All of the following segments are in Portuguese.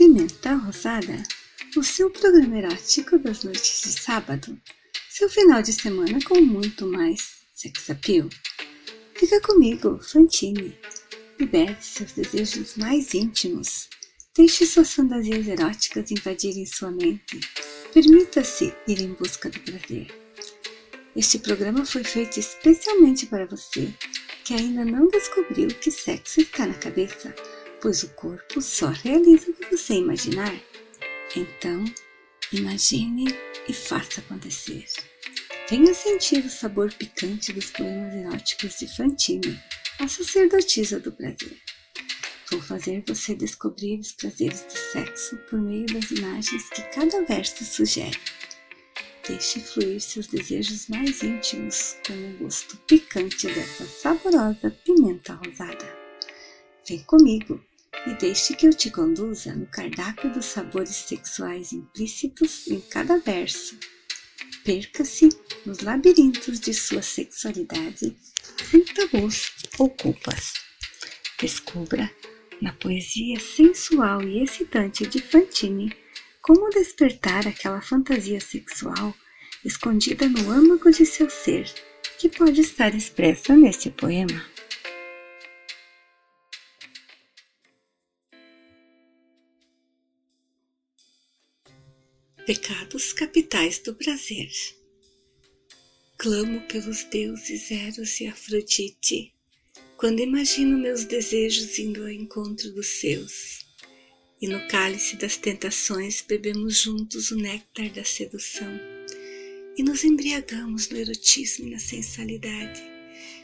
Pimenta Rosada, o seu programa erótico das noites de sábado, seu final de semana com muito mais sex appeal. Fica comigo, Fantine. Libere seus desejos mais íntimos. Deixe suas fantasias eróticas invadirem sua mente. Permita-se ir em busca do prazer. Este programa foi feito especialmente para você que ainda não descobriu que sexo está na cabeça pois o corpo só realiza o que você imaginar. Então, imagine e faça acontecer. Venha sentir o sabor picante dos poemas eróticos de Fantine, a sacerdotisa do prazer. Vou fazer você descobrir os prazeres do sexo por meio das imagens que cada verso sugere. Deixe fluir seus desejos mais íntimos com o gosto picante dessa saborosa pimenta rosada. Vem comigo e deixe que eu te conduza no cardápio dos sabores sexuais implícitos em cada verso. Perca-se nos labirintos de sua sexualidade sem tabus ou culpas. Descubra na poesia sensual e excitante de Fantine como despertar aquela fantasia sexual escondida no âmago de seu ser, que pode estar expressa neste poema. Pecados capitais do prazer. Clamo pelos deuses Eros e Afrodite quando imagino meus desejos indo ao encontro dos seus. E no cálice das tentações bebemos juntos o néctar da sedução e nos embriagamos no erotismo e na sensualidade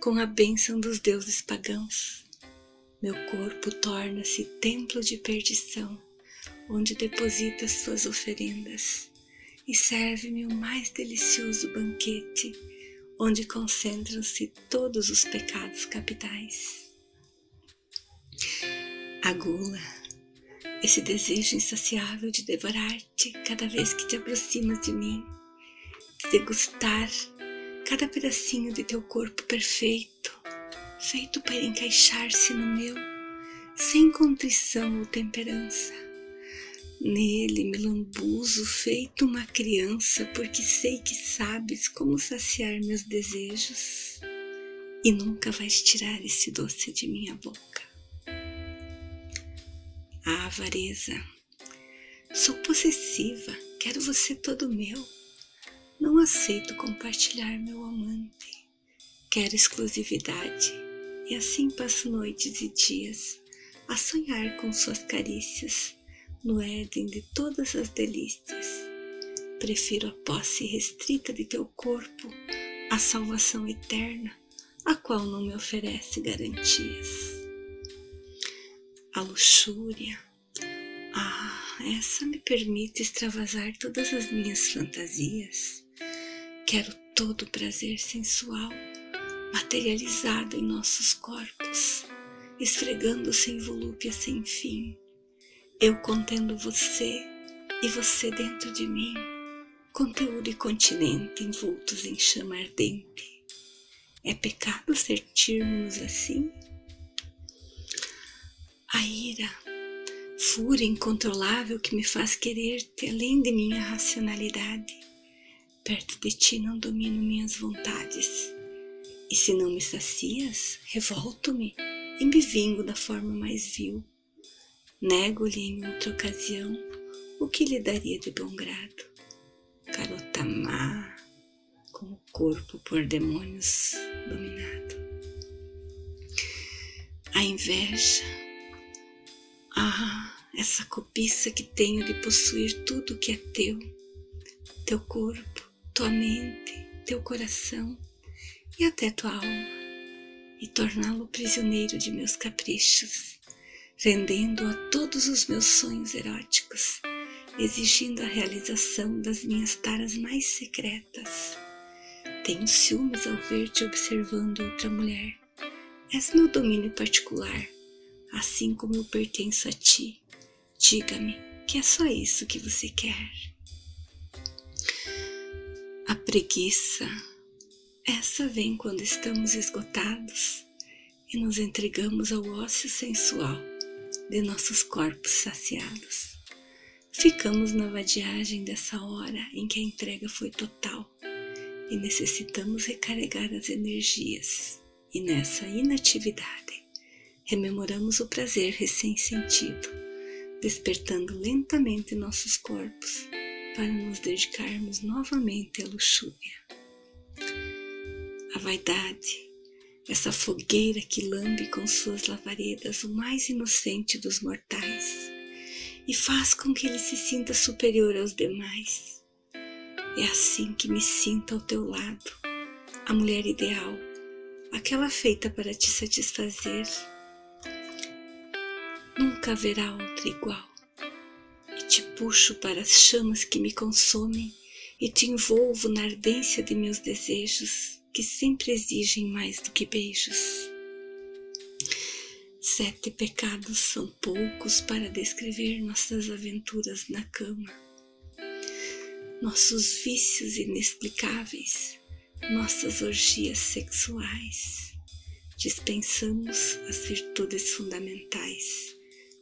com a bênção dos deuses pagãos. Meu corpo torna-se templo de perdição onde deposita suas oferendas. E serve-me o mais delicioso banquete, onde concentram-se todos os pecados capitais. A gula, esse desejo insaciável de devorar-te cada vez que te aproximas de mim, de degustar cada pedacinho de teu corpo perfeito, feito para encaixar-se no meu, sem contrição ou temperança Nele me lambuzo feito uma criança, porque sei que sabes como saciar meus desejos e nunca vais tirar esse doce de minha boca. A avareza. Sou possessiva, quero você todo meu. Não aceito compartilhar meu amante. Quero exclusividade e assim passo noites e dias a sonhar com suas carícias no Éden de todas as delícias. Prefiro a posse restrita de teu corpo à salvação eterna, a qual não me oferece garantias. A luxúria, ah, essa me permite extravasar todas as minhas fantasias. Quero todo o prazer sensual materializado em nossos corpos, esfregando-se em volúpia sem fim eu contendo você e você dentro de mim, conteúdo e continente envoltos em chama ardente. É pecado sentirmos assim? A ira, fúria incontrolável que me faz querer-te além de minha racionalidade. Perto de ti não domino minhas vontades. E se não me sacias, revolto-me e me vingo da forma mais vil Nego-lhe em outra ocasião o que lhe daria de bom grado. Garota má, com o corpo por demônios dominado. A inveja, ah, essa cobiça que tenho de possuir tudo que é teu, teu corpo, tua mente, teu coração e até tua alma, e torná-lo prisioneiro de meus caprichos rendendo a todos os meus sonhos eróticos, exigindo a realização das minhas taras mais secretas. Tenho ciúmes ao ver-te observando outra mulher. És meu domínio particular, assim como eu pertenço a ti. Diga-me que é só isso que você quer. A preguiça, essa vem quando estamos esgotados e nos entregamos ao ócio sensual de nossos corpos saciados. ficamos na vadiagem dessa hora em que a entrega foi total e necessitamos recarregar as energias. E nessa inatividade, rememoramos o prazer recém-sentido, despertando lentamente nossos corpos para nos dedicarmos novamente à luxúria. A vaidade, essa fogueira que lambe com suas lavaredas o mais inocente dos mortais e faz com que ele se sinta superior aos demais. É assim que me sinto ao teu lado, a mulher ideal, aquela feita para te satisfazer. Nunca haverá outra igual. E te puxo para as chamas que me consomem e te envolvo na ardência de meus desejos que sempre exigem mais do que beijos. Sete pecados são poucos para descrever nossas aventuras na cama, nossos vícios inexplicáveis, nossas orgias sexuais. Dispensamos as virtudes fundamentais,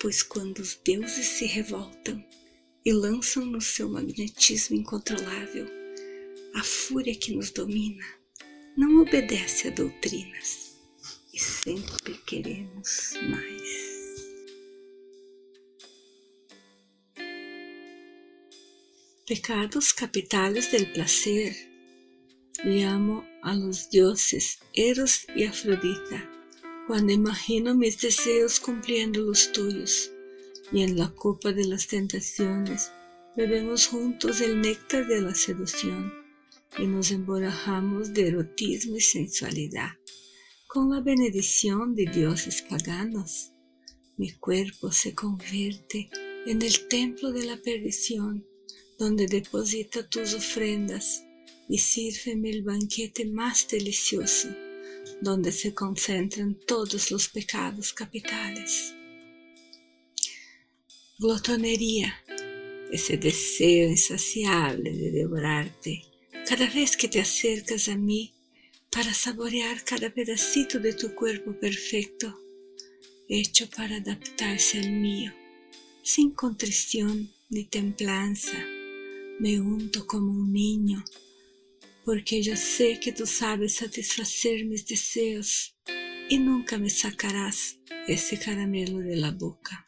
pois quando os deuses se revoltam e lançam no seu magnetismo incontrolável a fúria que nos domina, não obedece a doutrinas e sempre queremos mais. Pecados capitales del placer. Llamo a los dioses Eros y Afrodita cuando imagino mis deseos cumpliendo los tuyos y en la copa de las tentaciones bebemos juntos el néctar de la seducción y nos emborrachamos de erotismo y sensualidad. Con la bendición de dioses paganos, mi cuerpo se convierte en el templo de la perdición, donde deposita tus ofrendas y sírveme el banquete más delicioso, donde se concentran todos los pecados capitales. Glotonería, ese deseo insaciable de devorarte cada vez que te acercas a mí para saborear cada pedacito de tu cuerpo perfecto, hecho para adaptarse al mío, sin contrición ni templanza. Me unto como un niño, porque yo sé que tú sabes satisfacer mis deseos y nunca me sacarás ese caramelo de la boca.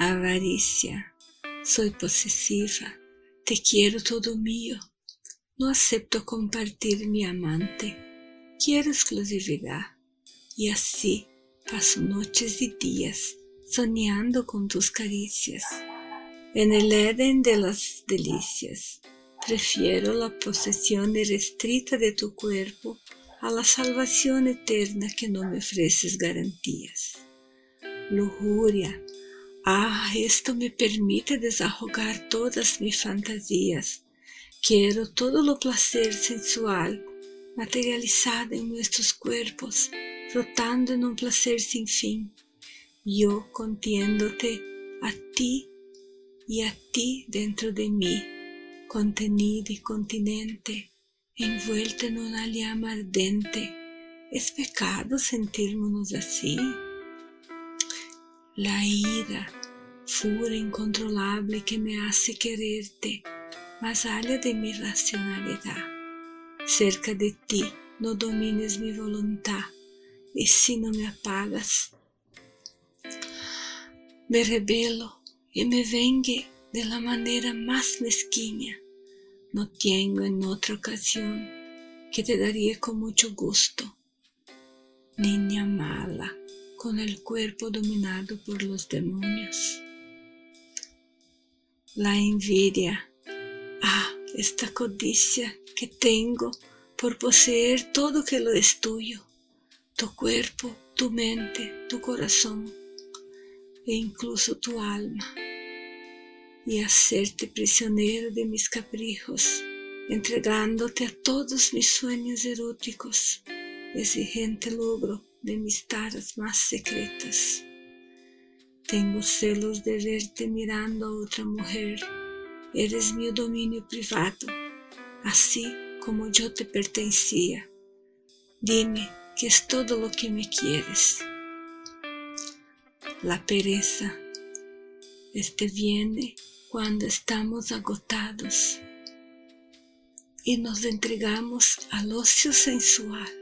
Avaricia, soy posesiva te quiero todo mío. No acepto compartir mi amante. Quiero exclusividad. Y así paso noches y días soñando con tus caricias. En el Edén de las delicias, prefiero la posesión irrestrita de tu cuerpo a la salvación eterna que no me ofreces garantías. Lujuria, Ah, esto me permite desahogar todas mis fantasías. Quiero todo lo placer sensual materializado en nuestros cuerpos, flotando en un placer sin fin. Yo contiéndote a ti y a ti dentro de mí, contenido y continente, envuelto en una llama ardente. ¿Es pecado sentirnos así? La ira, furia incontrolable que me hace quererte más allá de mi racionalidad. Cerca de ti no domines mi voluntad y si no me apagas, me rebelo y me vengue de la manera más mezquina. No tengo en otra ocasión que te daría con mucho gusto. Niña mala con el cuerpo dominado por los demonios. La envidia, ah, esta codicia que tengo por poseer todo que lo es tuyo, tu cuerpo, tu mente, tu corazón e incluso tu alma, y hacerte prisionero de mis caprichos, entregándote a todos mis sueños eróticos, exigente logro de mis taras más secretas. Tengo celos de verte mirando a otra mujer. Eres mi dominio privado, así como yo te pertenecía. Dime que es todo lo que me quieres. La pereza, Este viene cuando estamos agotados y nos entregamos al ocio sensual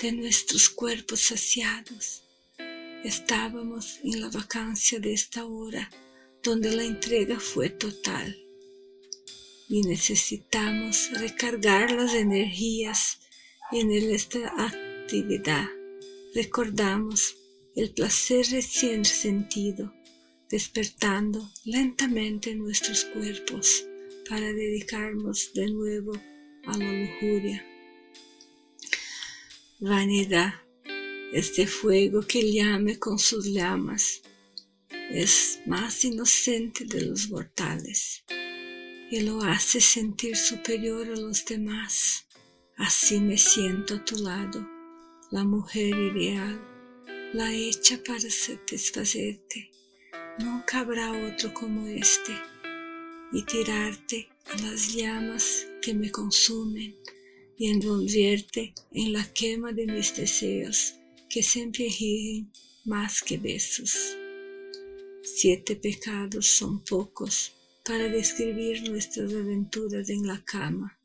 de nuestros cuerpos saciados. Estábamos en la vacancia de esta hora donde la entrega fue total y necesitamos recargar las energías en esta actividad. Recordamos el placer recién sentido despertando lentamente nuestros cuerpos para dedicarnos de nuevo a la lujuria. Vanidad, este fuego que llame con sus llamas, es más inocente de los mortales y lo hace sentir superior a los demás. Así me siento a tu lado, la mujer ideal, la hecha para satisfacerte nunca habrá otro como este, y tirarte a las llamas que me consumen y envolverte en la quema de mis deseos que siempre ríen más que besos. Siete pecados son pocos para describir nuestras aventuras en la cama,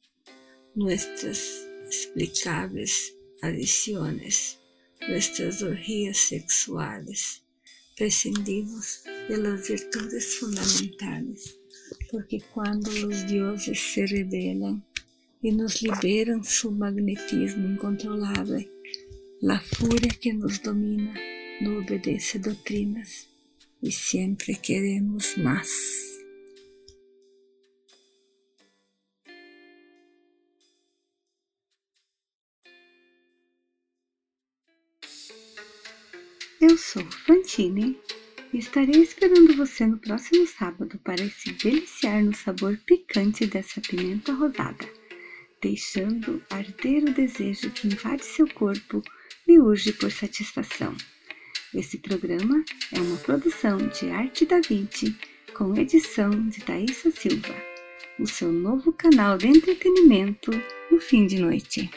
nuestras explicables adiciones, nuestras orgías sexuales. Prescindimos de las virtudes fundamentales, porque cuando los dioses se rebelan y nos liberan su magnetismo incontrolable, la furia que nos domina no obedece doctrinas y siempre queremos más. Eu sou Fantine e estarei esperando você no próximo sábado para se deliciar no sabor picante dessa pimenta rosada, deixando arder o desejo que invade seu corpo e urge por satisfação. Esse programa é uma produção de Arte da Vinci com edição de Thaisa Silva, o seu novo canal de entretenimento no fim de noite.